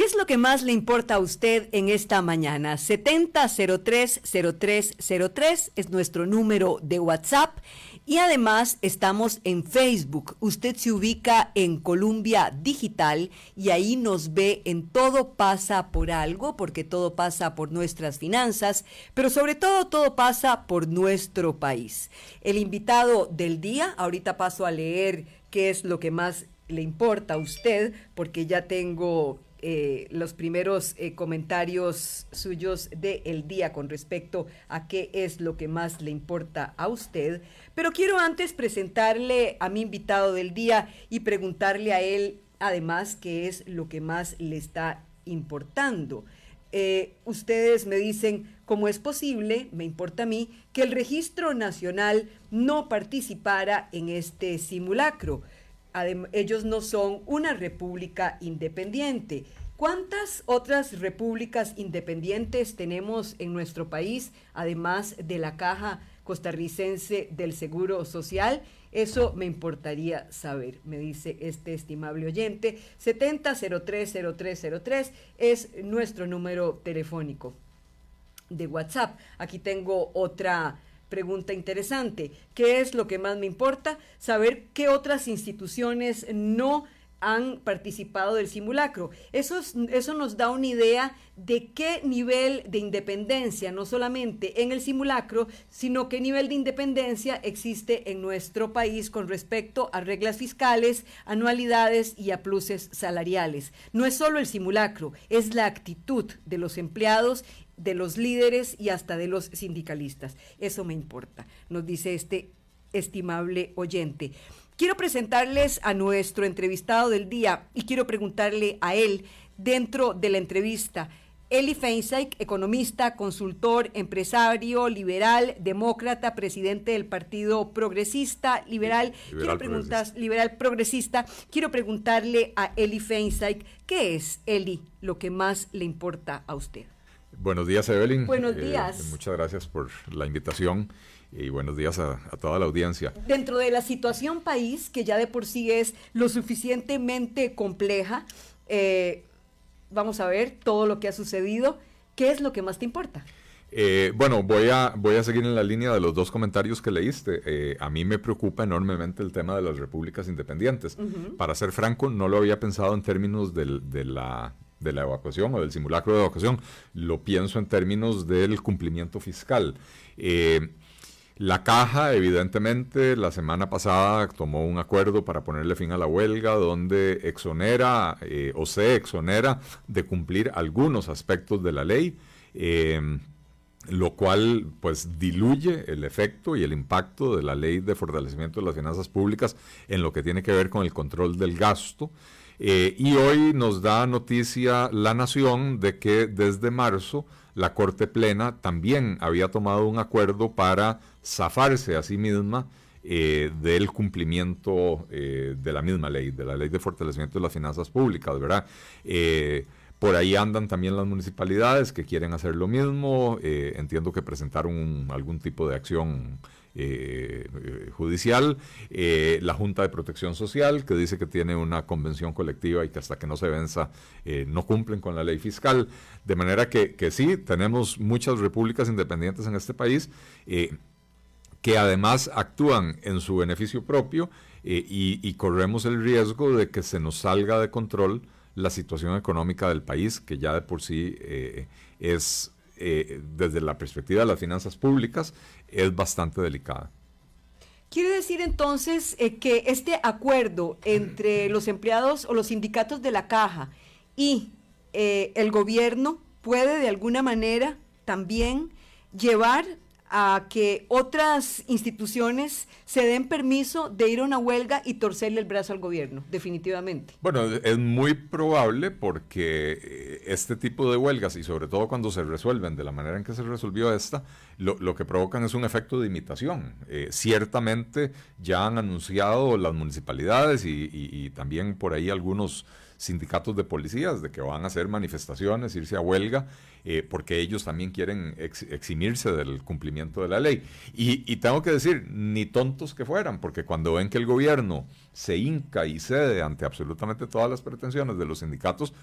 ¿Qué es lo que más le importa a usted en esta mañana? 70030303 es nuestro número de WhatsApp y además estamos en Facebook. Usted se ubica en Columbia Digital y ahí nos ve en Todo pasa por algo, porque todo pasa por nuestras finanzas, pero sobre todo todo pasa por nuestro país. El invitado del día, ahorita paso a leer qué es lo que más le importa a usted, porque ya tengo eh, los primeros eh, comentarios suyos del día con respecto a qué es lo que más le importa a usted. Pero quiero antes presentarle a mi invitado del día y preguntarle a él, además, qué es lo que más le está importando. Eh, ustedes me dicen, ¿cómo es posible, me importa a mí, que el registro nacional no participara en este simulacro? Ellos no son una república independiente. ¿Cuántas otras repúblicas independientes tenemos en nuestro país, además de la Caja Costarricense del Seguro Social? Eso me importaría saber, me dice este estimable oyente. 70030303 es nuestro número telefónico de WhatsApp. Aquí tengo otra pregunta interesante. ¿Qué es lo que más me importa? Saber qué otras instituciones no han participado del simulacro. Eso, eso nos da una idea de qué nivel de independencia, no solamente en el simulacro, sino qué nivel de independencia existe en nuestro país con respecto a reglas fiscales, anualidades y a pluses salariales. No es solo el simulacro, es la actitud de los empleados de los líderes y hasta de los sindicalistas. Eso me importa, nos dice este estimable oyente. Quiero presentarles a nuestro entrevistado del día y quiero preguntarle a él dentro de la entrevista. Eli Feinstein, economista, consultor, empresario, liberal, demócrata, presidente del Partido Progresista, liberal, liberal quiero liberal progresista. Quiero preguntarle a Eli Feinstein, ¿qué es, Eli, lo que más le importa a usted? Buenos días, Evelyn. Buenos eh, días. muchas gracias por la invitación y buenos días a, toda la audiencia. Dentro de la situación país, que ya de por sí es lo suficientemente compleja, eh, vamos a ver todo lo que ha sucedido. ¿Qué es lo que más te importa? Eh, bueno, voy a, voy a seguir en la línea de los dos comentarios que leíste. a mí me preocupa enormemente el tema de las repúblicas independientes. Para ser franco, no lo había pensado en términos de la de la evacuación o del simulacro de evacuación, lo pienso en términos del cumplimiento fiscal. Eh, la caja, evidentemente, la semana pasada tomó un acuerdo para ponerle fin a la huelga, donde exonera eh, o se exonera de cumplir algunos aspectos de la ley, eh, lo cual pues diluye el efecto y el impacto de la ley de fortalecimiento de las finanzas públicas en lo que tiene que ver con el control del gasto. Eh, y hoy nos da noticia La Nación de que desde marzo la Corte Plena también había tomado un acuerdo para zafarse a sí misma eh, del cumplimiento eh, de la misma ley, de la ley de fortalecimiento de las finanzas públicas, ¿verdad? por ahí andan también las municipalidades que quieren hacer lo mismo. entiendo que presentaron algún tipo de acción eh, eh, judicial, eh, la Junta de Protección Social, que dice que tiene una convención colectiva y que hasta que no se venza no cumplen con la ley fiscal. De manera que, que sí, tenemos muchas repúblicas independientes en este país que además actúan en su beneficio propio y, y, corremos el riesgo de que se nos salga de control la situación económica del país, que ya de por sí es eh, desde la perspectiva de las finanzas públicas es bastante delicada. Quiere decir entonces eh, que este acuerdo entre los empleados o los sindicatos de la caja y eh, el gobierno puede de alguna manera también llevar a que otras instituciones se den permiso de ir a una huelga y torcerle el brazo al gobierno, definitivamente. Bueno, es muy probable porque eh, este tipo de huelgas, y sobre todo cuando se resuelven de la manera en que se resolvió esta, lo, que provocan es un efecto de imitación. Eh, ciertamente ya han anunciado las municipalidades y también por ahí algunos sindicatos de policías de que van a hacer manifestaciones, irse a huelga, eh, porque ellos también quieren eximirse del cumplimiento de la ley. Y, tengo que decir, ni tontos que fueran, porque cuando ven que el gobierno se hinca y cede ante absolutamente todas las pretensiones de los sindicatos,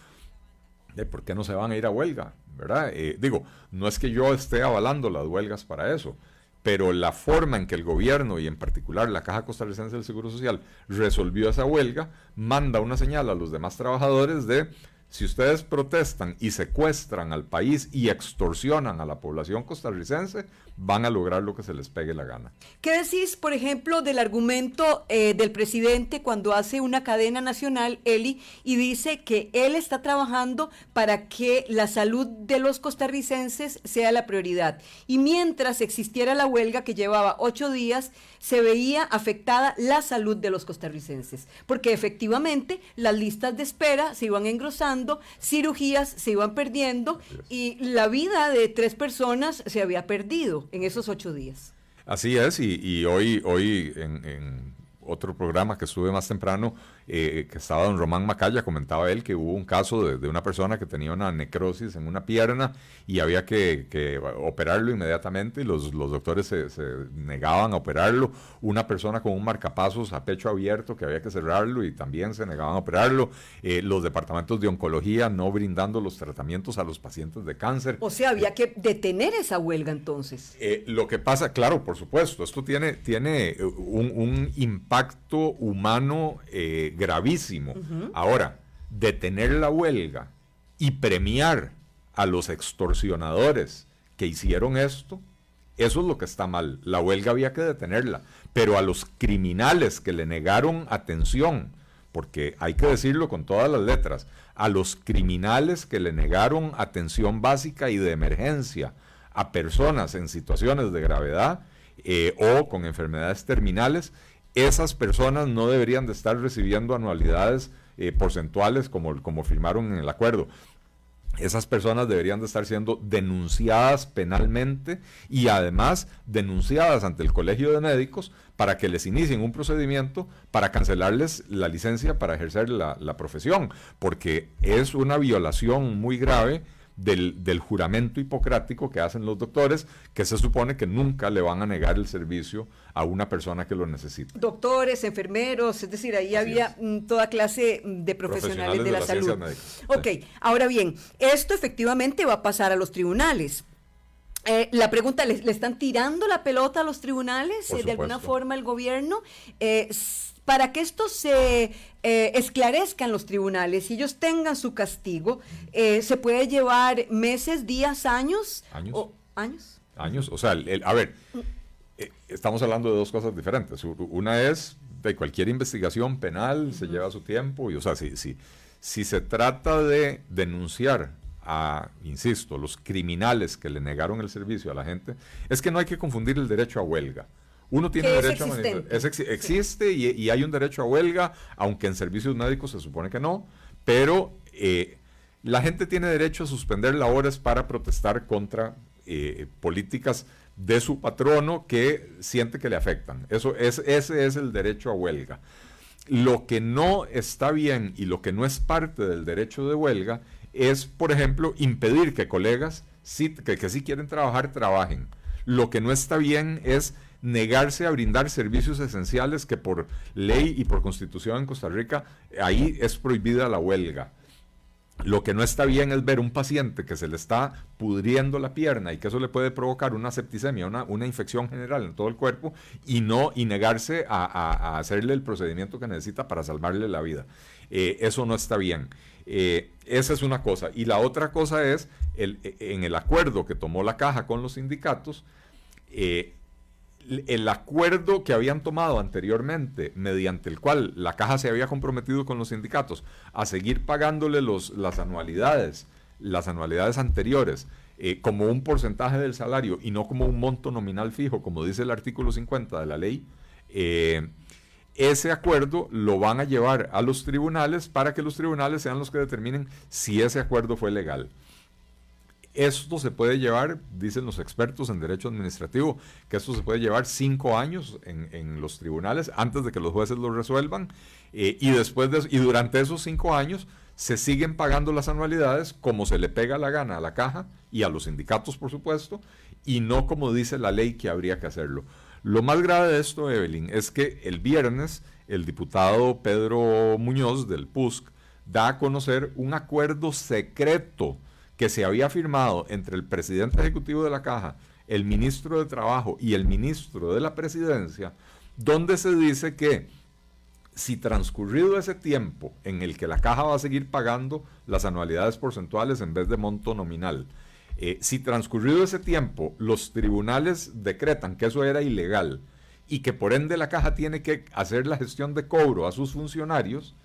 ¿por qué no se van a ir a huelga? ¿Verdad? Eh, digo, no es que yo esté avalando las huelgas para eso, pero la forma en que el gobierno y en particular la Caja Costarricense del Seguro Social resolvió esa huelga manda una señal a los demás trabajadores de si ustedes protestan y secuestran al país y extorsionan a la población costarricense, van a lograr lo que se les pegue la gana. ¿Qué decís, por ejemplo, del argumento eh, del presidente cuando hace una cadena nacional, Eli, y dice que él está trabajando para que la salud de los costarricenses sea la prioridad? Y mientras existiera la huelga que llevaba ocho días, se veía afectada la salud de los costarricenses, porque efectivamente las listas de espera se iban engrosando, cirugías se iban perdiendo y la vida de tres personas se había perdido en esos ocho días. Así es, y, hoy, hoy en, otro programa que estuve más temprano, eh, que estaba don Román Macaya, comentaba él que hubo un caso de, una persona que tenía una necrosis en una pierna y había que, operarlo inmediatamente y los, doctores se, negaban a operarlo. Una persona con un marcapasos a pecho abierto que había que cerrarlo y también se negaban a operarlo. Eh, los departamentos de oncología no brindando los tratamientos a los pacientes de cáncer. O sea, había que detener esa huelga entonces. Eh, lo que pasa, claro, por supuesto, esto tiene, tiene un, un impacto humano gravísimo. Ahora, detener la huelga y premiar a los extorsionadores que hicieron esto, eso es lo que está mal. La huelga había que detenerla. Pero a los criminales que le negaron atención, porque hay que decirlo con todas las letras, a los criminales que le negaron atención básica y de emergencia a personas en situaciones de gravedad eh, o con enfermedades terminales, esas personas no deberían de estar recibiendo anualidades eh, porcentuales como, como firmaron en el acuerdo. Esas personas deberían de estar siendo denunciadas penalmente y además denunciadas ante el Colegio de Médicos para que les inicien un procedimiento para cancelarles la licencia para ejercer la, la profesión, porque es una violación muy grave del, juramento hipocrático que hacen los doctores, que se supone que nunca le van a negar el servicio a una persona que lo necesita. Doctores, enfermeros, es decir, ahí había mm, toda clase mm, de profesionales, de, la, salud. Ok, ahora bien, esto efectivamente va a pasar a los tribunales. Eh, la pregunta, ¿le, están tirando la pelota a los tribunales eh, de alguna forma el gobierno? Eh, para que esto se eh, esclarezca en los tribunales y ellos tengan su castigo, se puede llevar meses, días, años. Años. O, ¿Años? Años. O sea, a ver, estamos hablando de dos cosas diferentes. Una es de cualquier investigación penal, se lleva su tiempo, y o sea, si, si, si se trata de denunciar a, insisto, los criminales que le negaron el servicio a la gente, es que no hay que confundir el derecho a huelga. Uno tiene derecho a manifestar. existe y, hay un derecho a huelga, aunque en servicios médicos se supone que no, pero eh, la gente tiene derecho a suspender labores para protestar contra eh, políticas de su patrono que siente que le afectan. Eso es, ese es el derecho a huelga. Lo que no está bien y lo que no es parte del derecho de huelga es, por ejemplo, impedir que colegas que, que sí quieren trabajar, trabajen. Lo que no está bien es negarse a brindar servicios esenciales que por ley y por constitución en Costa Rica ahí es prohibida la huelga. Lo que no está bien es ver un paciente que se le está pudriendo la pierna y que eso le puede provocar una septicemia, una, una infección general en todo el cuerpo y no y negarse a, hacerle el procedimiento que necesita para salvarle la vida. Eh, eso no está bien. Eh, esa es una cosa. Y la otra cosa es, el, en el acuerdo que tomó la caja con los sindicatos, eh, el acuerdo que habían tomado anteriormente, mediante el cual la caja se había comprometido con los sindicatos a seguir pagándole los, las anualidades, las anualidades anteriores, como un porcentaje del salario y no como un monto nominal fijo, como dice el artículo 50 de la ley, ese acuerdo lo van a llevar a los tribunales para que los tribunales sean los que determinen si ese acuerdo fue legal. Esto se puede llevar, dicen los expertos en derecho administrativo, que esto se puede llevar cinco años en, los tribunales antes de que los jueces lo resuelvan. Eh, y después de, y durante esos cinco años se siguen pagando las anualidades como se le pega la gana a la caja y a los sindicatos, por supuesto, y no como dice la ley que habría que hacerlo. Lo más grave de esto, Evelyn, es que el viernes el diputado Pedro Muñoz del PUSC da a conocer un acuerdo secreto que se había firmado entre el presidente ejecutivo de la Caja, el ministro de Trabajo y el ministro de la Presidencia, donde se dice que si transcurrido ese tiempo en el que la caja va a seguir pagando las anualidades porcentuales en vez de monto nominal, eh, si transcurrido ese tiempo los tribunales decretan que eso era ilegal y que por ende la caja tiene que hacer la gestión de cobro a sus funcionarios,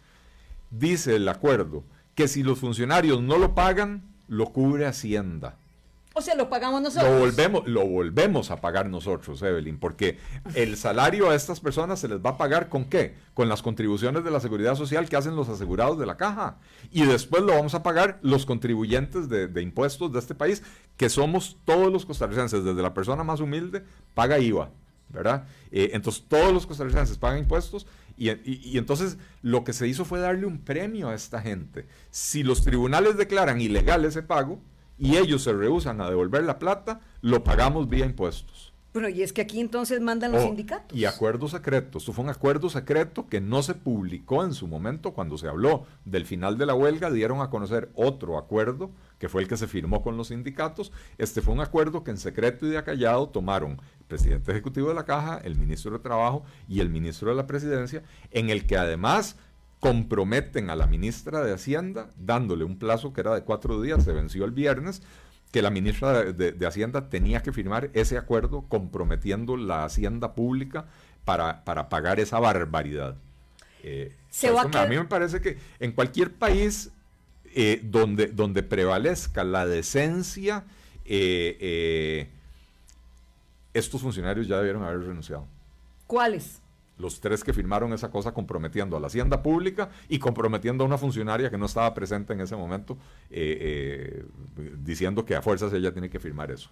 dice el acuerdo que si los funcionarios no lo pagan, lo cubre Hacienda. O sea, lo pagamos nosotros. Lo volvemos, lo volvemos a pagar nosotros, Evelyn, porque el salario a estas personas se les va a pagar con qué? Con las contribuciones de la seguridad social que hacen los asegurados de la caja. Y después lo vamos a pagar los contribuyentes de, impuestos de este país, que somos todos los costarricenses, desde la persona más humilde, paga IVA, ¿verdad? Eh, entonces todos los costarricenses pagan impuestos y, y, entonces lo que se hizo fue darle un premio a esta gente. Si los tribunales declaran ilegal ese pago, y ellos se rehusan a devolver la plata, lo pagamos vía impuestos. Bueno, y es que aquí entonces mandan los oh, sindicatos. Y acuerdo secreto. Esto fue un acuerdo secreto que no se publicó en su momento cuando se habló del final de la huelga. Dieron a conocer otro acuerdo que fue el que se firmó con los sindicatos. Este fue un acuerdo que en secreto y de acallado tomaron el presidente ejecutivo de la Caja, el ministro de Trabajo y el ministro de la Presidencia, en el que además comprometen a la ministra de Hacienda, dándole un plazo que era de cuatro días, se venció el viernes, que la ministra de, Hacienda tenía que firmar ese acuerdo comprometiendo la Hacienda pública para, para pagar esa barbaridad. Eh, a, mí me parece que en cualquier país eh, donde, donde prevalezca la decencia, eh, estos funcionarios ya debieron haber renunciado. ¿Cuáles? Los tres que firmaron esa cosa comprometiendo a la hacienda pública y comprometiendo a una funcionaria que no estaba presente en ese momento, eh, eh, diciendo que a fuerzas ella tiene que firmar eso.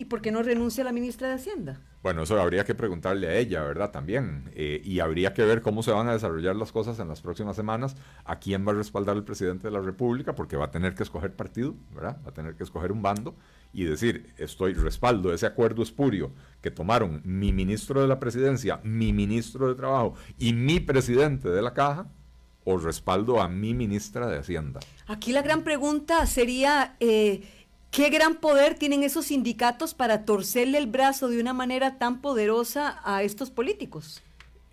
¿Y por qué no renuncia la ministra de Hacienda? Bueno, eso habría que preguntarle a ella, ¿verdad? También. Eh, y habría que ver cómo se van a desarrollar las cosas en las próximas semanas, a quién va a respaldar el presidente de la República, porque va a tener que escoger partido, ¿verdad? Va a tener que escoger un bando y decir, estoy respaldo ese acuerdo espurio que tomaron mi ministro de la presidencia, mi ministro de trabajo y mi presidente de la caja, o respaldo a mi ministra de Hacienda. Aquí la gran pregunta sería, eh, ¿qué gran poder tienen esos sindicatos para torcerle el brazo de una manera tan poderosa a estos políticos?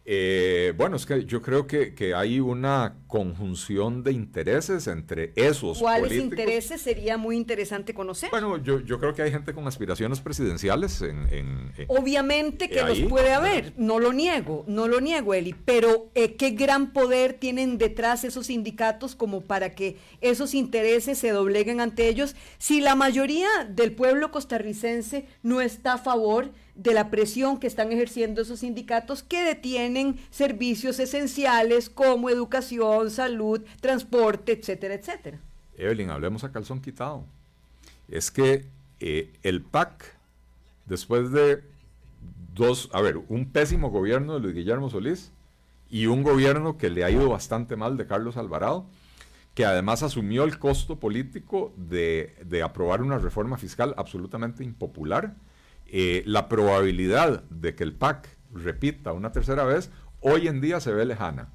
Eh, bueno, es que yo creo que, que, hay una conjunción de intereses entre esos ¿Cuáles intereses sería muy interesante conocer? Bueno, yo, yo creo que hay gente con aspiraciones presidenciales en... Obviamente que los puede haber, no lo niego, no lo niego, Eli, pero eh, ¿qué gran poder tienen detrás esos sindicatos como para que esos intereses se dobleguen ante ellos si la mayoría del pueblo costarricense no está a favor de la presión que están ejerciendo esos sindicatos que detienen servicios esenciales como educación, salud, transporte, etcétera, etcétera. Evelyn, hablemos a calzón quitado. Es que eh, el PAC, después de dos, a ver, un pésimo gobierno de Luis Guillermo Solís y un gobierno que le ha ido bastante mal de Carlos Alvarado, que además asumió el costo político de, de aprobar una reforma fiscal absolutamente impopular, eh, la probabilidad de que el PAC repita una tercera vez hoy en día se ve lejana.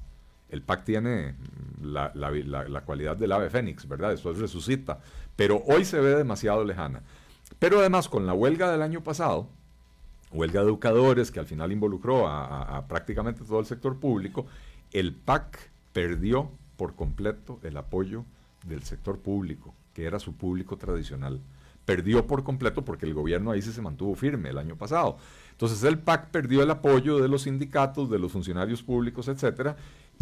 El PAC tiene la, cualidad del ave fénix, ¿verdad? Después resucita, pero hoy se ve demasiado lejana. Pero además con la huelga del año pasado, huelga de educadores que al final involucró a prácticamente todo el sector público, el PAC perdió por completo el apoyo del sector público, que era su público tradicional perdió por completo porque el gobierno ahí sí se mantuvo firme el año pasado. Entonces el PAC perdió el apoyo de los sindicatos, de los funcionarios públicos, etcétera,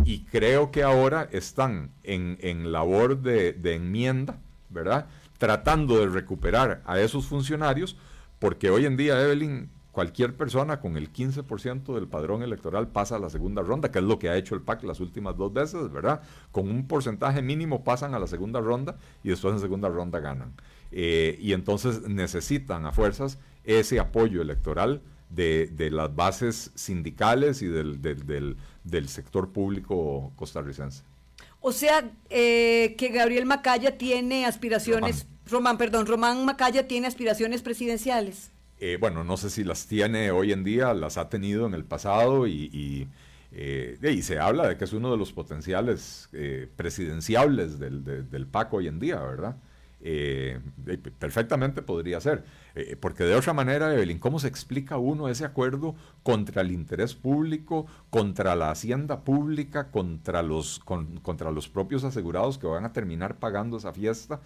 y creo que ahora están en, labor de, de, enmienda, ¿verdad? Tratando de recuperar a esos funcionarios, porque hoy en día, Evelyn, cualquier persona con el 15% del padrón electoral pasa a la segunda ronda, que es lo que ha hecho el PAC las últimas dos veces, ¿verdad? Con un porcentaje mínimo pasan a la segunda ronda y después en segunda ronda ganan. Eh, y entonces necesitan a fuerzas ese apoyo electoral de, las bases sindicales y del, del, sector público costarricense. O sea, eh, que Gabriel Macaya tiene aspiraciones, Román. perdón, Román Macaya tiene aspiraciones presidenciales. Eh, bueno, no sé si las tiene hoy en día, las ha tenido en el pasado y, Eh, y se habla de que es uno de los potenciales eh, presidenciables del, del, PAC hoy en día, ¿verdad? Eh, perfectamente podría ser. porque de otra manera, Evelyn, ¿cómo se explica uno ese acuerdo contra el interés público, contra la hacienda pública, contra los, contra los propios asegurados que van a terminar pagando esa fiesta?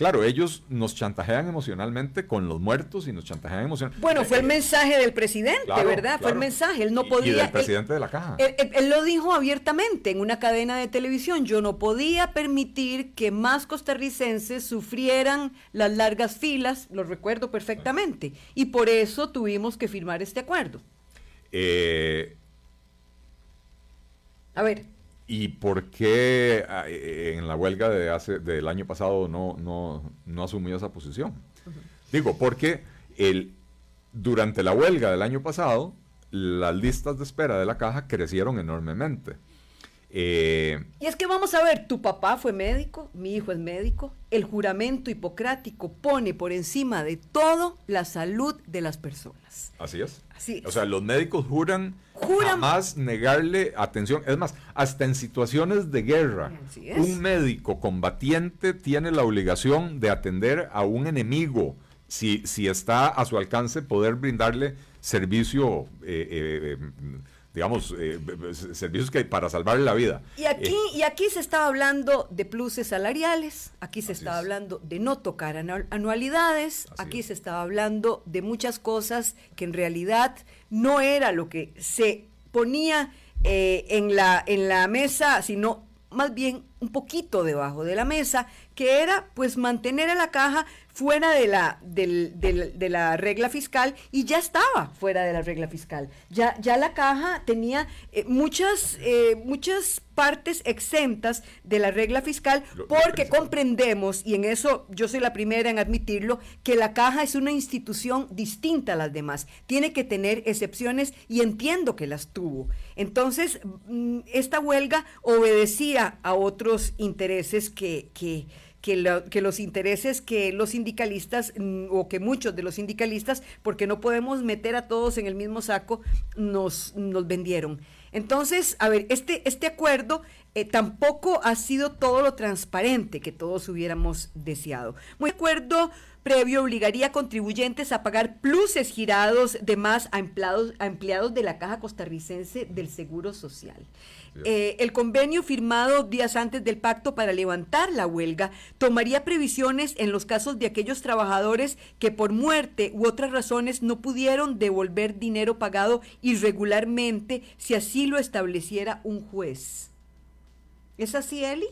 Claro, ellos nos chantajean emocionalmente con los muertos y nos chantajean emocionalmente. Bueno, fue el mensaje del presidente, ¿verdad? Fue el mensaje. Él no podía. Y del presidente de la caja. Él, lo dijo abiertamente en una cadena de televisión. Yo no podía permitir que más costarricenses sufrieran las largas filas, lo recuerdo perfectamente. Y por eso tuvimos que firmar este acuerdo. Eh, A ver. ¿Y por qué ah, eh, en la huelga de hace, del año pasado no, no, asumió esa posición? Digo, porque el, durante la huelga del año pasado, las listas de espera de la caja crecieron enormemente. Eh, y es que vamos a ver, tu papá fue médico, mi hijo es médico, el juramento hipocrático pone por encima de todo la salud de las personas. Así es. O sea, los médicos juran, jamás negarle atención. Es más, hasta en situaciones de guerra, un médico combatiente tiene la obligación de atender a un enemigo si, si está a su alcance poder brindarle servicio eh, eh, digamos, eh, servicios que para salvarle la vida. Y aquí, eh, y aquí se estaba hablando de pluses salariales, aquí se estaba hablando de no tocar anualidades, aquí se estaba hablando de muchas cosas que en realidad no era lo que se ponía eh, en, la, en la mesa, sino más bien un poquito debajo de la mesa, que era pues mantener a la caja fuera de la, de la regla fiscal y ya estaba fuera de la regla fiscal. Ya, ya la caja tenía eh, muchas, eh, muchas partes exentas de la regla fiscal porque comprendemos, y en eso yo soy la primera en admitirlo, que la caja es una institución distinta a las demás. Tiene que tener excepciones y entiendo que las tuvo. Entonces, mm, esta huelga obedecía a otros intereses que, que que, que, los intereses que los sindicalistas mm, o que muchos de los sindicalistas, porque no podemos meter a todos en el mismo saco, nos, nos vendieron. Entonces, a ver, este, este acuerdo eh, tampoco ha sido todo lo transparente que todos hubiéramos deseado. Muy acuerdo previo obligaría a contribuyentes a pagar pluses girados de más a empleados, a empleados de la Caja Costarricense del Seguro Social. Eh, el convenio firmado días antes del pacto para levantar la huelga tomaría previsiones en los casos de aquellos trabajadores que por muerte u otras razones no pudieron devolver dinero pagado irregularmente si así lo estableciera un juez. ¿Es así, Eli?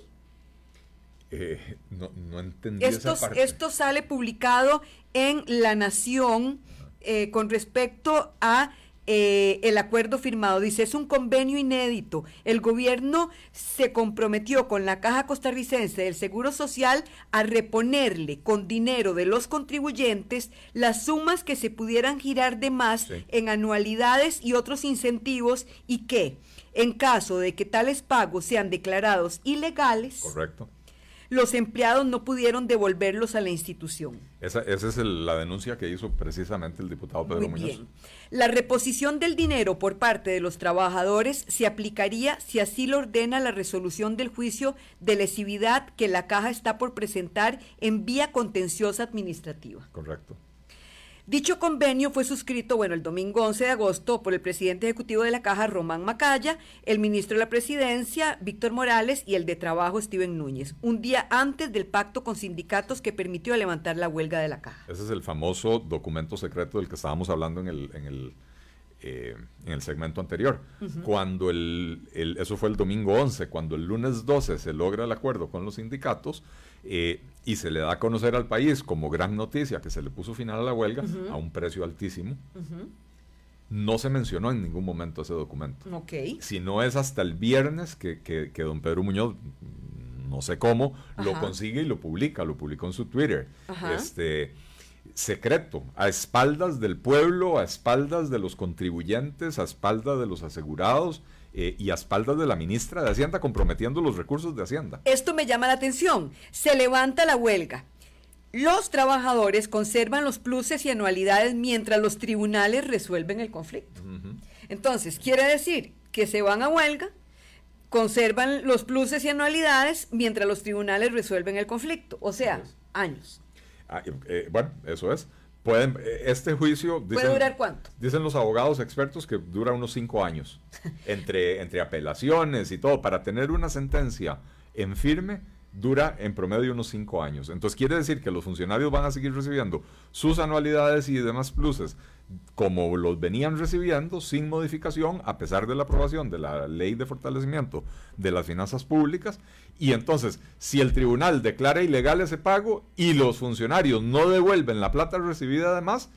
Eh, no, no, entendí esto, esa parte. Esto sale publicado en La Nación eh, con respecto a eh, el acuerdo firmado. Dice, es un convenio inédito. El gobierno se comprometió con la Caja Costarricense del Seguro Social a reponerle con dinero de los contribuyentes las sumas que se pudieran girar de más en anualidades y otros incentivos y que, en caso de que tales pagos sean declarados ilegales, Correcto los empleados no pudieron devolverlos a la institución. Esa, es la denuncia que hizo precisamente el diputado Pedro Muy Muñoz. Bien. La reposición del dinero por parte de los trabajadores se aplicaría si así lo ordena la resolución del juicio de lesividad que la caja está por presentar en vía contenciosa administrativa. Correcto. Dicho convenio fue suscrito, bueno, el domingo 11 de agosto por el presidente ejecutivo de la Caja, Román Macaya, el ministro de la Presidencia, Víctor Morales, y el de Trabajo, Steven Núñez, un día antes del pacto con sindicatos que permitió levantar la huelga de la Caja. Ese es el famoso documento secreto del que estábamos hablando en el, en el, eh, en el segmento anterior. Cuando el, el, eso fue el domingo 11, cuando el lunes 12 se logra el acuerdo con los sindicatos, eh, y se le da a conocer al país como gran noticia que se le puso final a la huelga a un precio altísimo. No se mencionó en ningún momento ese documento. Si no es hasta el viernes que, que, don Pedro Muñoz, no sé cómo, lo consigue y lo publica, lo publicó en su Twitter. Este secreto, a espaldas del pueblo, a espaldas de los contribuyentes, a espaldas de los asegurados, eh, y a espaldas de la ministra de Hacienda comprometiendo los recursos de Hacienda. Esto me llama la atención. Se levanta la huelga. Los trabajadores conservan los pluses y anualidades mientras los tribunales resuelven el conflicto. Entonces, quiere decir que se van a huelga, conservan los pluses y anualidades mientras los tribunales resuelven el conflicto, o sea, años. Ah, eh, bueno, eso es. Pueden, eh, este juicio... ¿Puede durar cuánto? Dicen los abogados expertos que dura unos cinco años, entre, entre apelaciones y todo, para tener una sentencia en firme dura en promedio unos cinco años. Entonces quiere decir que los funcionarios van a seguir recibiendo sus anualidades y demás pluses como los venían recibiendo sin modificación a pesar de la aprobación de la ley de fortalecimiento de las finanzas públicas. Y entonces, si el tribunal declara ilegal ese pago y los funcionarios no devuelven la plata recibida además,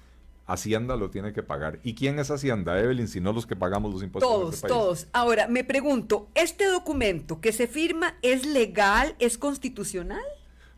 Hacienda lo tiene que pagar. ¿Y quién es Hacienda, Evelyn, si no los que pagamos los impuestos? Todos, este todos. Ahora, me pregunto, ¿este documento que se firma es legal, es constitucional?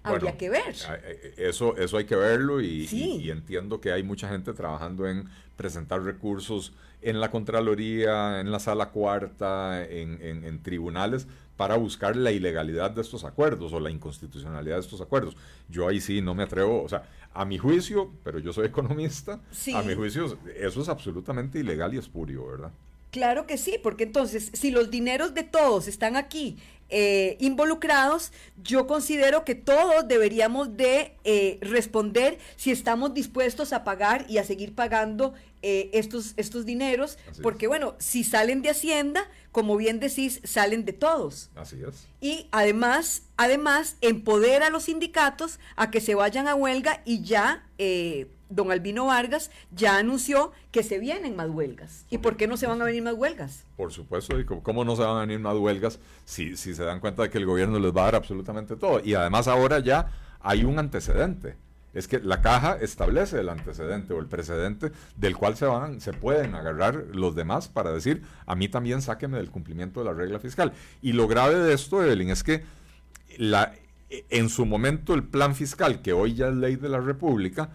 Habría que ver. Eh, eso, eso hay que verlo y, entiendo que hay mucha gente trabajando en presentar recursos en la Contraloría, en la Sala Cuarta, en, en tribunales, para buscar la ilegalidad de estos acuerdos o la inconstitucionalidad de estos acuerdos. Yo ahí sí no me atrevo, o sea, a mi juicio, pero yo soy economista, a mi juicio eso es absolutamente ilegal y espurio, ¿verdad? Claro que sí, porque entonces si los dineros de todos están aquí eh, involucrados, yo considero que todos deberíamos de eh, responder si estamos dispuestos a pagar y a seguir pagando eh, estos, estos dineros, porque bueno, si salen de Hacienda, como bien decís, salen de todos. Así es. Y además, además, empodera a los sindicatos a que se vayan a huelga y ya don Albino Vargas ya anunció que se vienen más huelgas. ¿Y por qué no se van a venir más huelgas? Por supuesto, y cómo no se van a venir más huelgas si, si se dan cuenta de que el gobierno les va a dar absolutamente todo. Y además ahora ya hay un antecedente. Es que la caja establece el antecedente o el precedente del cual se van, se pueden agarrar los demás para decir, a mí también sáqueme del cumplimiento de la regla fiscal. Y lo grave de esto, Evelyn, es que la, en su momento el plan fiscal, que hoy ya es ley de la República,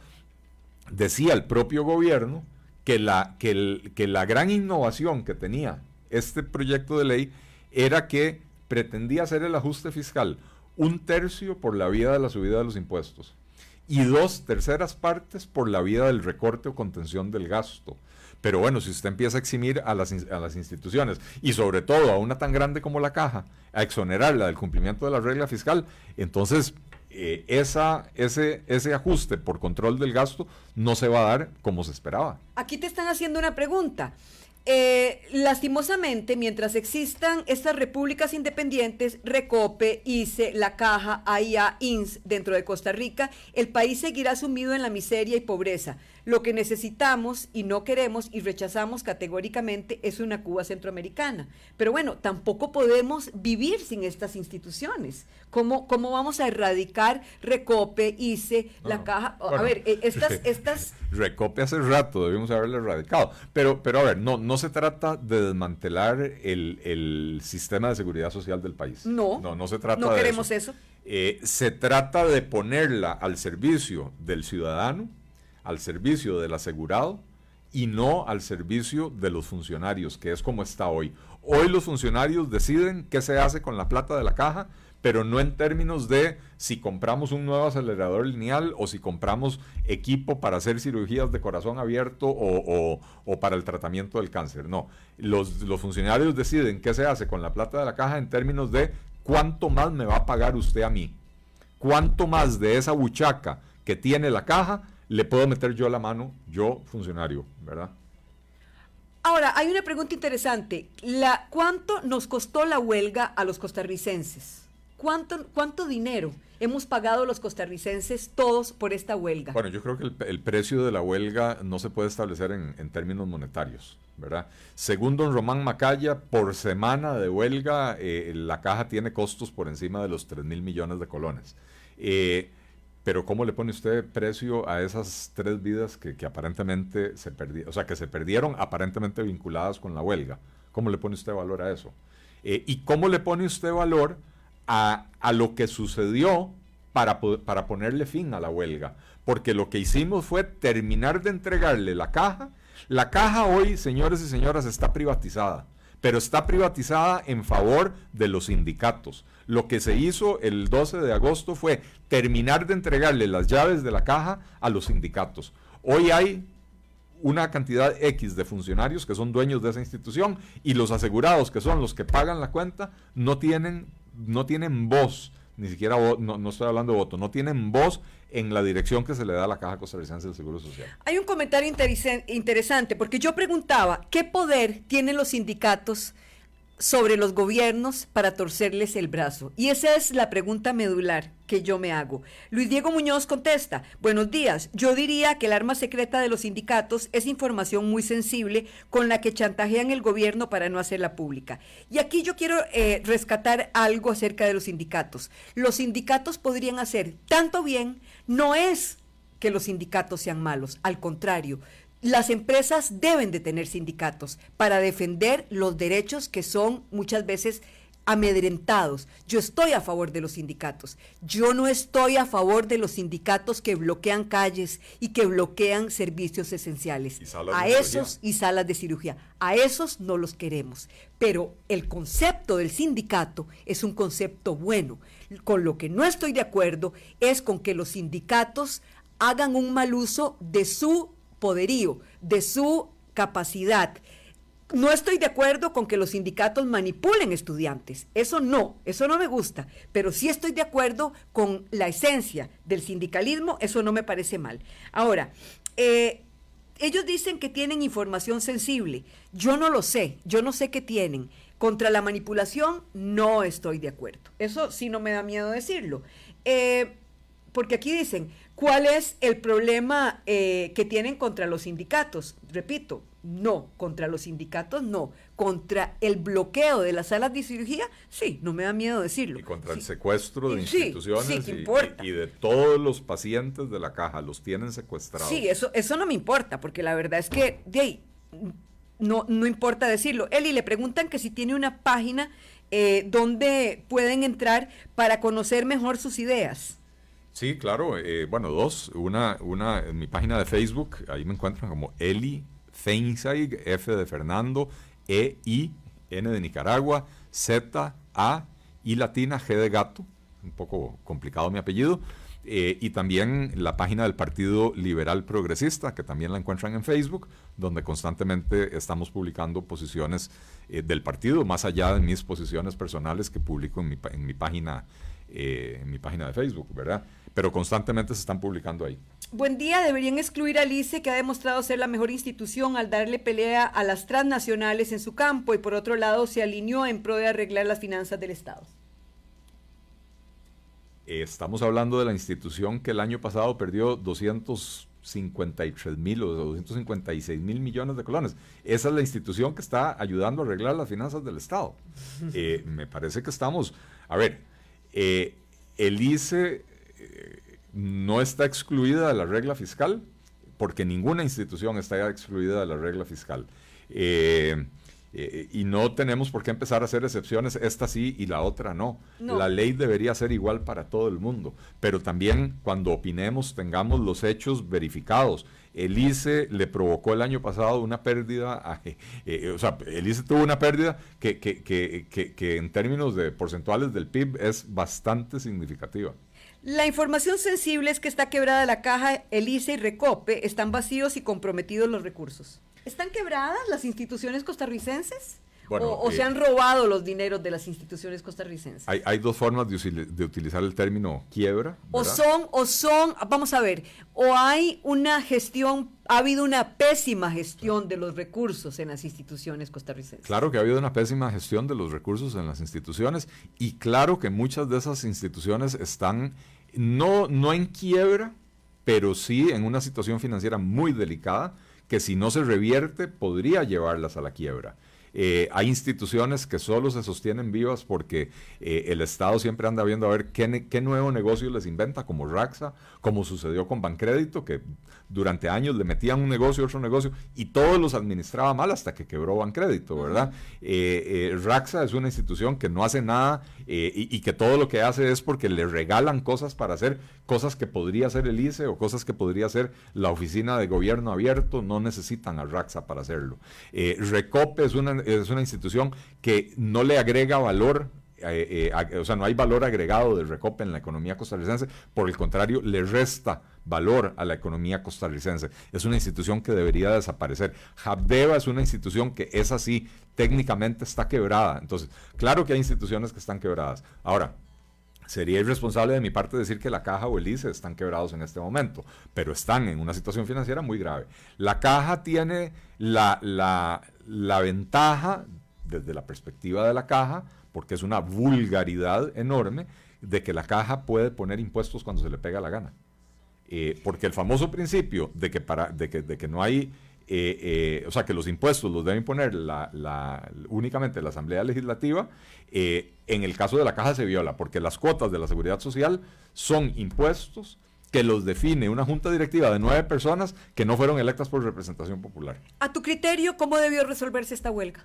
decía el propio gobierno que la, que, que la gran innovación que tenía este proyecto de ley era que pretendía hacer el ajuste fiscal un tercio por la vía de la subida de los impuestos y dos terceras partes por la vía del recorte o contención del gasto. Pero bueno, si usted empieza a eximir a las, a las instituciones y sobre todo a una tan grande como la caja, a exonerarla del cumplimiento de la regla fiscal, entonces eh, esa, ese, ese ajuste por control del gasto no se va a dar como se esperaba. Aquí te están haciendo una pregunta. Eh, lastimosamente, mientras existan estas repúblicas independientes, Recope, ICE, La Caja, AIA, INS dentro de Costa Rica, el país seguirá sumido en la miseria y pobreza. Lo que necesitamos y no queremos y rechazamos categóricamente es una Cuba centroamericana. Pero bueno, tampoco podemos vivir sin estas instituciones. ¿Cómo, cómo vamos a erradicar Recope, ICE, la caja? a ver, eh, estas, estas... Recope hace rato debimos haberlo erradicado. Pero, pero a ver, no, no se trata de desmantelar el, sistema de seguridad social del país. No. No, no se trata no queremos eso. Eh, se trata de ponerla al servicio del ciudadano al servicio del asegurado y no al servicio de los funcionarios, que es como está hoy. Hoy los funcionarios deciden qué se hace con la plata de la caja, pero no en términos de si compramos un nuevo acelerador lineal o si compramos equipo para hacer cirugías de corazón abierto o, para el tratamiento del cáncer. No, los, los funcionarios deciden qué se hace con la plata de la caja en términos de cuánto más me va a pagar usted a mí, cuánto más de esa buchaca que tiene la caja le puedo meter yo la mano, yo funcionario, ¿verdad? Ahora, hay una pregunta interesante. La, ¿Cuánto nos costó la huelga a los costarricenses? ¿Cuánto, ¿Cuánto dinero hemos pagado los costarricenses todos por esta huelga? Bueno, yo creo que el, precio de la huelga no se puede establecer en, términos monetarios, ¿verdad? Según don Román Macaya, por semana de huelga, eh, la caja tiene costos por encima de los 3 mil millones de colones. Eh, pero ¿cómo le pone usted precio a esas tres vidas que, aparentemente se perdieron, o sea, que se perdieron aparentemente vinculadas con la huelga? ¿Cómo le pone usted valor a eso? Eh, ¿Y cómo le pone usted valor a, lo que sucedió para, para ponerle fin a la huelga? Porque lo que hicimos fue terminar de entregarle la caja. La caja hoy, señores y señoras, está privatizada pero está privatizada en favor de los sindicatos. Lo que se hizo el 12 de agosto fue terminar de entregarle las llaves de la caja a los sindicatos. Hoy hay una cantidad X de funcionarios que son dueños de esa institución y los asegurados, que son los que pagan la cuenta, no tienen, no tienen voz, ni siquiera no, no, estoy hablando de voto, no tienen voz en la dirección que se le da a la Caja Costarricense del Seguro Social. Hay un comentario interesante, porque yo preguntaba, ¿qué poder tienen los sindicatos? Sobre los gobiernos para torcerles el brazo? Y esa es la pregunta medular que yo me hago. Luis Diego Muñoz contesta, buenos días, yo diría que el arma secreta de los sindicatos es información muy sensible con la que chantajean el gobierno para no hacerla pública. Y aquí yo quiero eh, rescatar algo acerca de los sindicatos. Los sindicatos podrían hacer tanto bien, no es que los sindicatos sean malos, al contrario, las empresas deben de tener sindicatos para defender los derechos que son muchas veces amedrentados. Yo estoy a favor de los sindicatos. Yo no estoy a favor de los sindicatos que bloquean calles y que bloquean servicios esenciales. A esos y salas de cirugía. A esos no los queremos. Pero el concepto del sindicato es un concepto bueno. Con lo que no estoy de acuerdo es con que los sindicatos hagan un mal uso de su poderío, de su capacidad. No estoy de acuerdo con que los sindicatos manipulen estudiantes. Eso no, eso no me gusta. Pero sí estoy de acuerdo con la esencia del sindicalismo. Eso no me parece mal. Ahora, eh, ellos dicen que tienen información sensible. Yo no lo sé. Yo no sé qué tienen. Contra la manipulación no estoy de acuerdo. Eso sí no me da miedo decirlo. Eh, porque aquí dicen, ¿cuál es el problema eh, que tienen contra los sindicatos? Repito, no, contra los sindicatos no. Contra el bloqueo de las salas de cirugía, sí, no me da miedo decirlo. Y contra el secuestro de instituciones y, de todos los pacientes de la caja, los tienen secuestrados. Sí, eso, eso no me importa, porque la verdad es que de ahí, no, no importa decirlo. Eli, le preguntan que si tiene una página eh, donde pueden entrar para conocer mejor sus ideas. Sí, claro. Eh, bueno, dos. Una, una en mi página de Facebook, ahí me encuentran como Eli Feinsaig, F de Fernando, E, I, N de Nicaragua, Z, A, I latina, G de gato. Un poco complicado mi apellido. Eh, y también la página del Partido Liberal Progresista, que también la encuentran en Facebook, donde constantemente estamos publicando posiciones eh, del partido, más allá de mis posiciones personales que publico en mi, en mi página, en mi página de Facebook, ¿verdad? Pero constantemente se están publicando ahí. Buen día, deberían excluir al ICE, que ha demostrado ser la mejor institución al darle pelea a las transnacionales en su campo y por otro lado se alineó en pro de arreglar las finanzas del Estado. Estamos hablando de la institución que el año pasado perdió 253 mil o 256 mil millones de colones. Esa es la institución que está ayudando a arreglar las finanzas del Estado. Eh, me parece que estamos, a ver, eh, el ICE no está excluida de la regla fiscal, porque ninguna institución está excluida de la regla fiscal. Eh, eh, y no tenemos por qué empezar a hacer excepciones, esta sí y la otra no. La ley debería ser igual para todo el mundo, pero también cuando opinemos tengamos los hechos verificados. El ICE le provocó el año pasado una pérdida, eh, o sea, el ICE tuvo una pérdida que, que, que, que en términos de porcentuales del PIB es bastante significativa. La información sensible es que está quebrada la caja Elise y Recope, están vacíos y comprometidos los recursos. ¿Están quebradas las instituciones costarricenses? O, se eh, han robado los dineros de las instituciones costarricenses. Hay, dos formas de, utilizar el término quiebra. O son, o son, vamos a ver, o hay una gestión, ha habido una pésima gestión de los recursos en las instituciones costarricenses. Claro que ha habido una pésima gestión de los recursos en las instituciones y claro que muchas de esas instituciones están no, no en quiebra, pero sí en una situación financiera muy delicada que si no se revierte podría llevarlas a la quiebra. Eh, hay instituciones que solo se sostienen vivas porque eh, el Estado siempre anda viendo a ver qué, qué, nuevo negocio les inventa, como Raxa, como sucedió con Bancrédito, que durante años le metían un negocio, otro negocio, y todos los administraba mal hasta que quebró Bancrédito, ¿verdad? Eh, Raxa es una institución que no hace nada y, y, que todo lo que hace es porque le regalan cosas para hacer cosas que podría hacer el ICE o cosas que podría hacer la Oficina de Gobierno Abierto, no necesitan a Raxa para hacerlo. Recope es una es una institución que no le agrega valor eh, o sea, no hay valor agregado del Recope en la economía costarricense, por el contrario, le resta valor a la economía costarricense. Es una institución que debería desaparecer. Habdeba es una institución que es así, técnicamente está quebrada. Entonces, claro que hay instituciones que están quebradas. Ahora, Sería irresponsable de mi parte decir que la caja o el ICE están quebrados en este momento, pero están en una situación financiera muy grave. La caja tiene la, la ventaja, desde la perspectiva de la caja, porque es una vulgaridad enorme, de que la caja puede poner impuestos cuando se le pega la gana. Eh, porque el famoso principio de que, para, de que, de que no hay, eh, eh, o sea, que los impuestos los debe imponer la, la, únicamente la Asamblea Legislativa, en el caso de la caja se viola, porque las cuotas de la seguridad social son impuestos que los define una junta directiva de nueve personas que no fueron electas por representación popular. A tu criterio, ¿cómo debió resolverse esta huelga?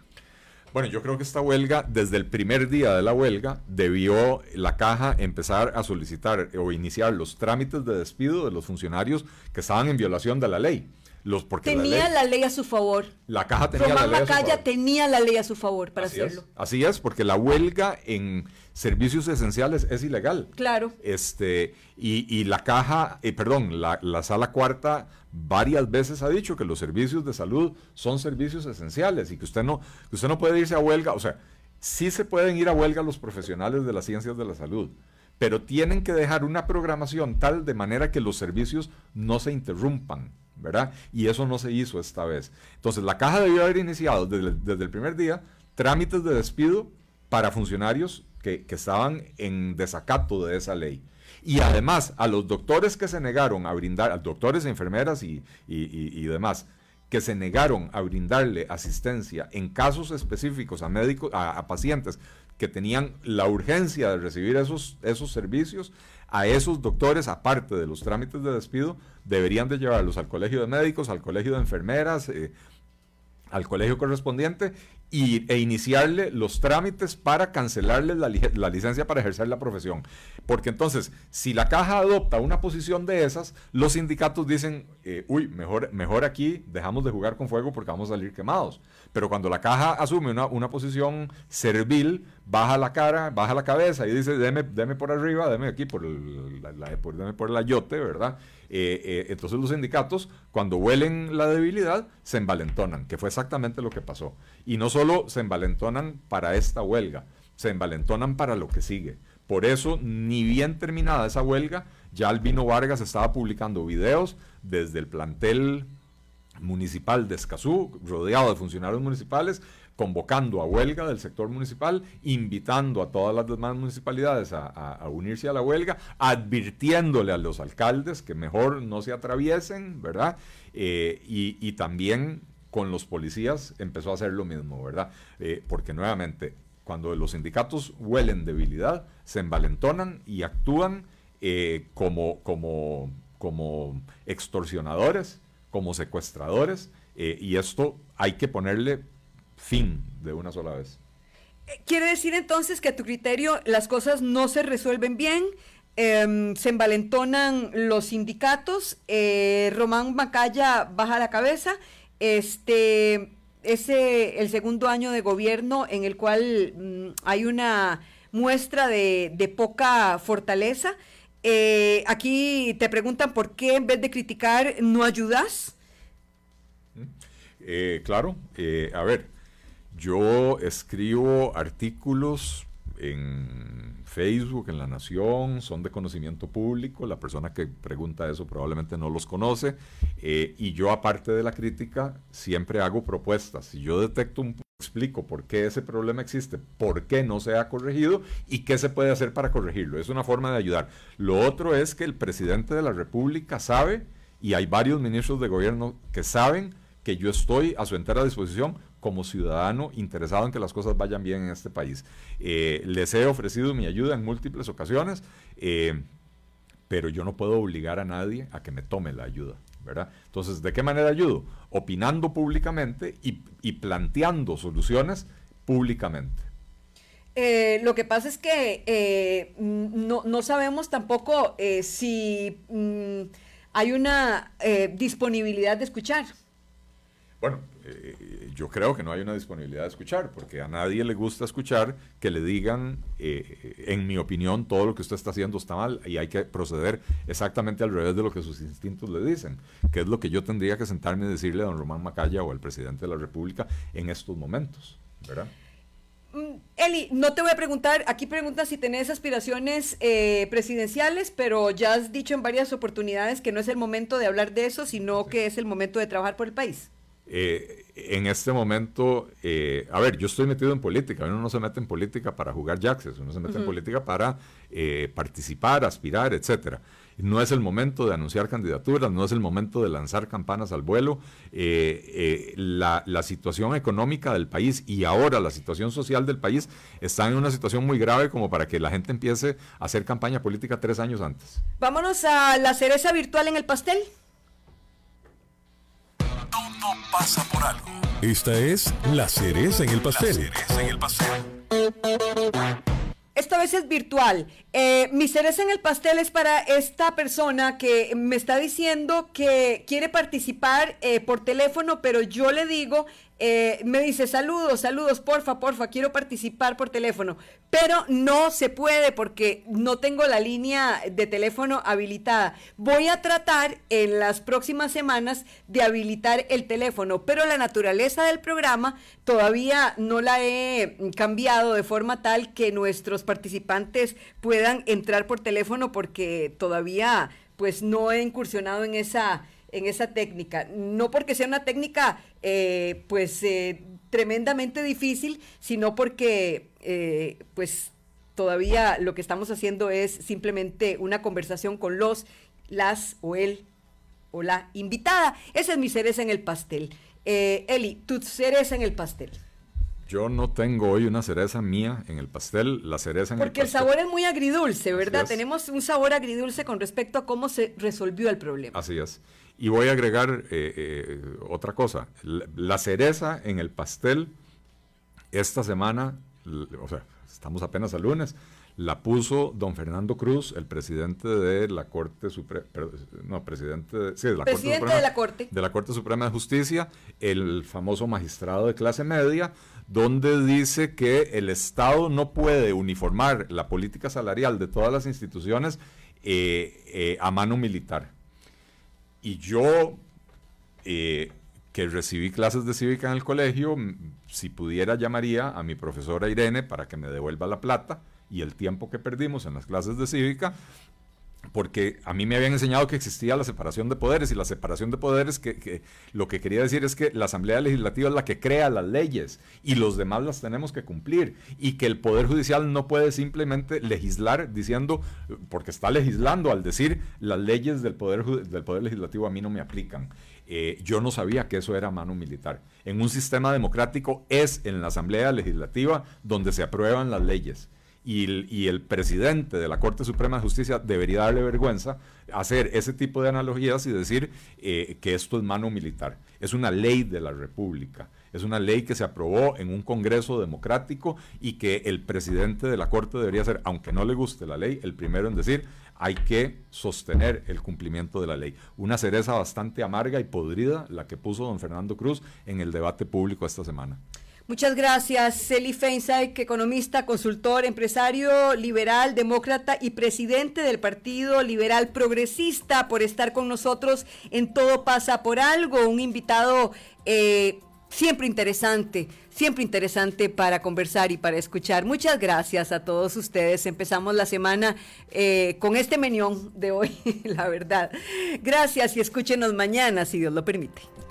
Bueno, yo creo que esta huelga, desde el primer día de la huelga, debió la caja empezar a solicitar o iniciar los trámites de despido de los funcionarios que estaban en violación de la ley. Los, porque tenía la ley, a su favor. La caja tenía la ley Macaya tenía la ley a su favor para hacerlo. así es, porque la huelga en servicios esenciales es ilegal. Claro. Este, y, y la caja, eh, perdón, la, la sala cuarta varias veces ha dicho que los servicios de salud son servicios esenciales y que usted no, que usted no puede irse a huelga, o sea, sí se pueden ir a huelga los profesionales de las ciencias de la salud, pero tienen que dejar una programación tal de manera que los servicios no se interrumpan, Y eso no se hizo esta vez. Entonces, la caja debió haber iniciado desde, el primer día trámites de despido para funcionarios que, estaban en desacato de esa ley. Y además, a los doctores que se negaron a brindar, a doctores, enfermeras y, demás, que se negaron a brindarle asistencia en casos específicos a médicos, a, pacientes que tenían la urgencia de recibir esos, esos servicios, a esos doctores, aparte de los trámites de despido, deberían de llevarlos al colegio de médicos, al colegio de enfermeras, eh, al colegio correspondiente y, e iniciarle los trámites para cancelarle la, licencia para ejercer la profesión. Porque entonces, si la caja adopta una posición de esas, los sindicatos dicen, eh, uy, mejor, mejor aquí dejamos de jugar con fuego porque vamos a salir quemados. Pero cuando la caja asume una, una posición servil, baja la cara, baja la cabeza y dice, deme, deme por arriba, deme aquí por el, la, por, deme por el ayote, ¿verdad? Eh, eh, entonces los sindicatos, cuando huelen la debilidad, se envalentonan, que fue exactamente lo que pasó. Y no solo se envalentonan para esta huelga, se envalentonan para lo que sigue. Por eso, ni bien terminada esa huelga, ya Albino Vargas estaba publicando videos desde el plantel municipal de Escazú, rodeado de funcionarios municipales, convocando a huelga del sector municipal, invitando a todas las demás municipalidades a, unirse a la huelga, advirtiéndole a los alcaldes que mejor no se atraviesen, ¿verdad? Eh, y, también con los policías empezó a hacer lo mismo, ¿verdad? Eh, porque nuevamente, cuando los sindicatos huelen debilidad, se envalentonan y actúan eh, como, como, como extorsionadores, como secuestradores, y esto hay que ponerle fin de una sola vez. Eh, quiere decir entonces que a tu criterio las cosas no se resuelven bien, em, se envalentonan los sindicatos, eh, Román Macaya baja la cabeza, este ese el segundo año de gobierno en el cual mm, hay una muestra de, poca fortaleza. Eh, aquí te preguntan por qué en vez de criticar no ayudas. claro, a ver, yo escribo artículos en Facebook, en La Nación, son de conocimiento público, la persona que pregunta eso probablemente no los conoce, eh, y yo aparte de la crítica siempre hago propuestas. Si yo detecto un explico por qué ese problema existe, por qué no se ha corregido y qué se puede hacer para corregirlo. Es una forma de ayudar. Lo otro es que el presidente de la República sabe, y hay varios ministros de gobierno que saben, que yo estoy a su entera disposición como ciudadano interesado en que las cosas vayan bien en este país. Eh, les he ofrecido mi ayuda en múltiples ocasiones, eh, pero yo no puedo obligar a nadie a que me tome la ayuda. ¿verdad? Entonces, ¿de qué manera ayudo? Opinando públicamente y, planteando soluciones públicamente. Eh, lo que pasa es que no, no, sabemos tampoco si mm, hay una disponibilidad de escuchar. Bueno, eh, yo creo que no hay una disponibilidad de escuchar, porque a nadie le gusta escuchar que le digan, eh, en mi opinión, todo lo que usted está haciendo está mal y hay que proceder exactamente al revés de lo que sus instintos le dicen, que es lo que yo tendría que sentarme y decirle a don Román Macaya o al presidente de la República en estos momentos, ¿verdad? Mm, Eli, no te voy a preguntar, aquí preguntas si tenés aspiraciones eh, presidenciales, pero ya has dicho en varias oportunidades que no es el momento de hablar de eso, sino que es el momento de trabajar por el país. Eh, en este momento, eh, a ver, yo estoy metido en política, uno no se mete en política para jugar jackses, uno se mete en política para eh, participar, aspirar, etcétera. No es el momento de anunciar candidaturas, no es el momento de lanzar campanas al vuelo. La, la, situación económica del país y ahora la situación social del país está en una situación muy grave como para que la gente empiece a hacer campaña política tres años antes. Vámonos a la cereza virtual en el pastel pasa por algo. Esta es la cereza en el pastel. La cereza en el pastel. Esta vez es virtual. Eh, mi cereza en el pastel es para esta persona que me está diciendo que quiere participar eh, por teléfono, pero yo le digo eh, me dice, saludos, saludos, porfa, porfa, quiero participar por teléfono, pero no se puede porque no tengo la línea de teléfono habilitada. Voy a tratar en las próximas semanas de habilitar el teléfono, pero la naturaleza del programa todavía no la he cambiado de forma tal que nuestros participantes puedan entrar por teléfono porque todavía pues no he incursionado en esa en esa técnica. No porque sea una técnica eh, pues eh, tremendamente difícil, sino porque eh, pues todavía lo que estamos haciendo es simplemente una conversación con los, las o él o la invitada. Esa es mi cereza en el pastel. Eli, tu cereza en el pastel. Yo no tengo hoy una cereza mía en el pastel, la cereza en Porque el pastel. Porque el sabor es muy agridulce, ¿verdad? Tenemos un sabor agridulce con respecto a cómo se resolvió el problema. Así es. Y voy a agregar eh, eh, otra cosa. La, cereza en el pastel, esta semana, o sea, estamos apenas al lunes, la puso don Fernando Cruz, el presidente de la Corte Suprema, no, presidente, de, sí, de la, presidente Corte de la Corte. De la Corte Suprema de Justicia, el famoso magistrado de clase media, donde dice que el Estado no puede uniformar la política salarial de todas las instituciones eh, a mano militar. Y yo, eh, que recibí clases de cívica en el colegio, si pudiera llamaría a mi profesora Irene para que me devuelva la plata y el tiempo que perdimos en las clases de cívica porque a mí me habían enseñado que existía la separación de poderes y la separación de poderes que, lo que quería decir es que la Asamblea Legislativa es la que crea las leyes y los demás las tenemos que cumplir y que el Poder Judicial no puede simplemente legislar diciendo, porque está legislando al decir las leyes del Poder, del poder Legislativo a mí no me aplican. Eh, yo no sabía que eso era mano militar. En un sistema democrático es en la Asamblea Legislativa donde se aprueban las leyes y el, presidente de la Corte Suprema de Justicia debería darle vergüenza hacer ese tipo de analogías y decir eh, que esto es mano militar. Es una ley de la República, es una ley que se aprobó en un Congreso democrático y que el presidente de la Corte debería ser, aunque no le guste la ley, el primero en decir hay que sostener el cumplimiento de la ley. Una cereza bastante amarga y podrida la que puso don Fernando Cruz en el debate público esta semana. Muchas gracias, Celi Feinsack, economista, consultor, empresario liberal, demócrata y presidente del Partido Liberal Progresista, por estar con nosotros en Todo pasa por algo, un invitado eh, siempre interesante, siempre interesante para conversar y para escuchar. Muchas gracias a todos ustedes. Empezamos la semana eh, con este menión de hoy, la verdad. Gracias y escúchenos mañana, si Dios lo permite.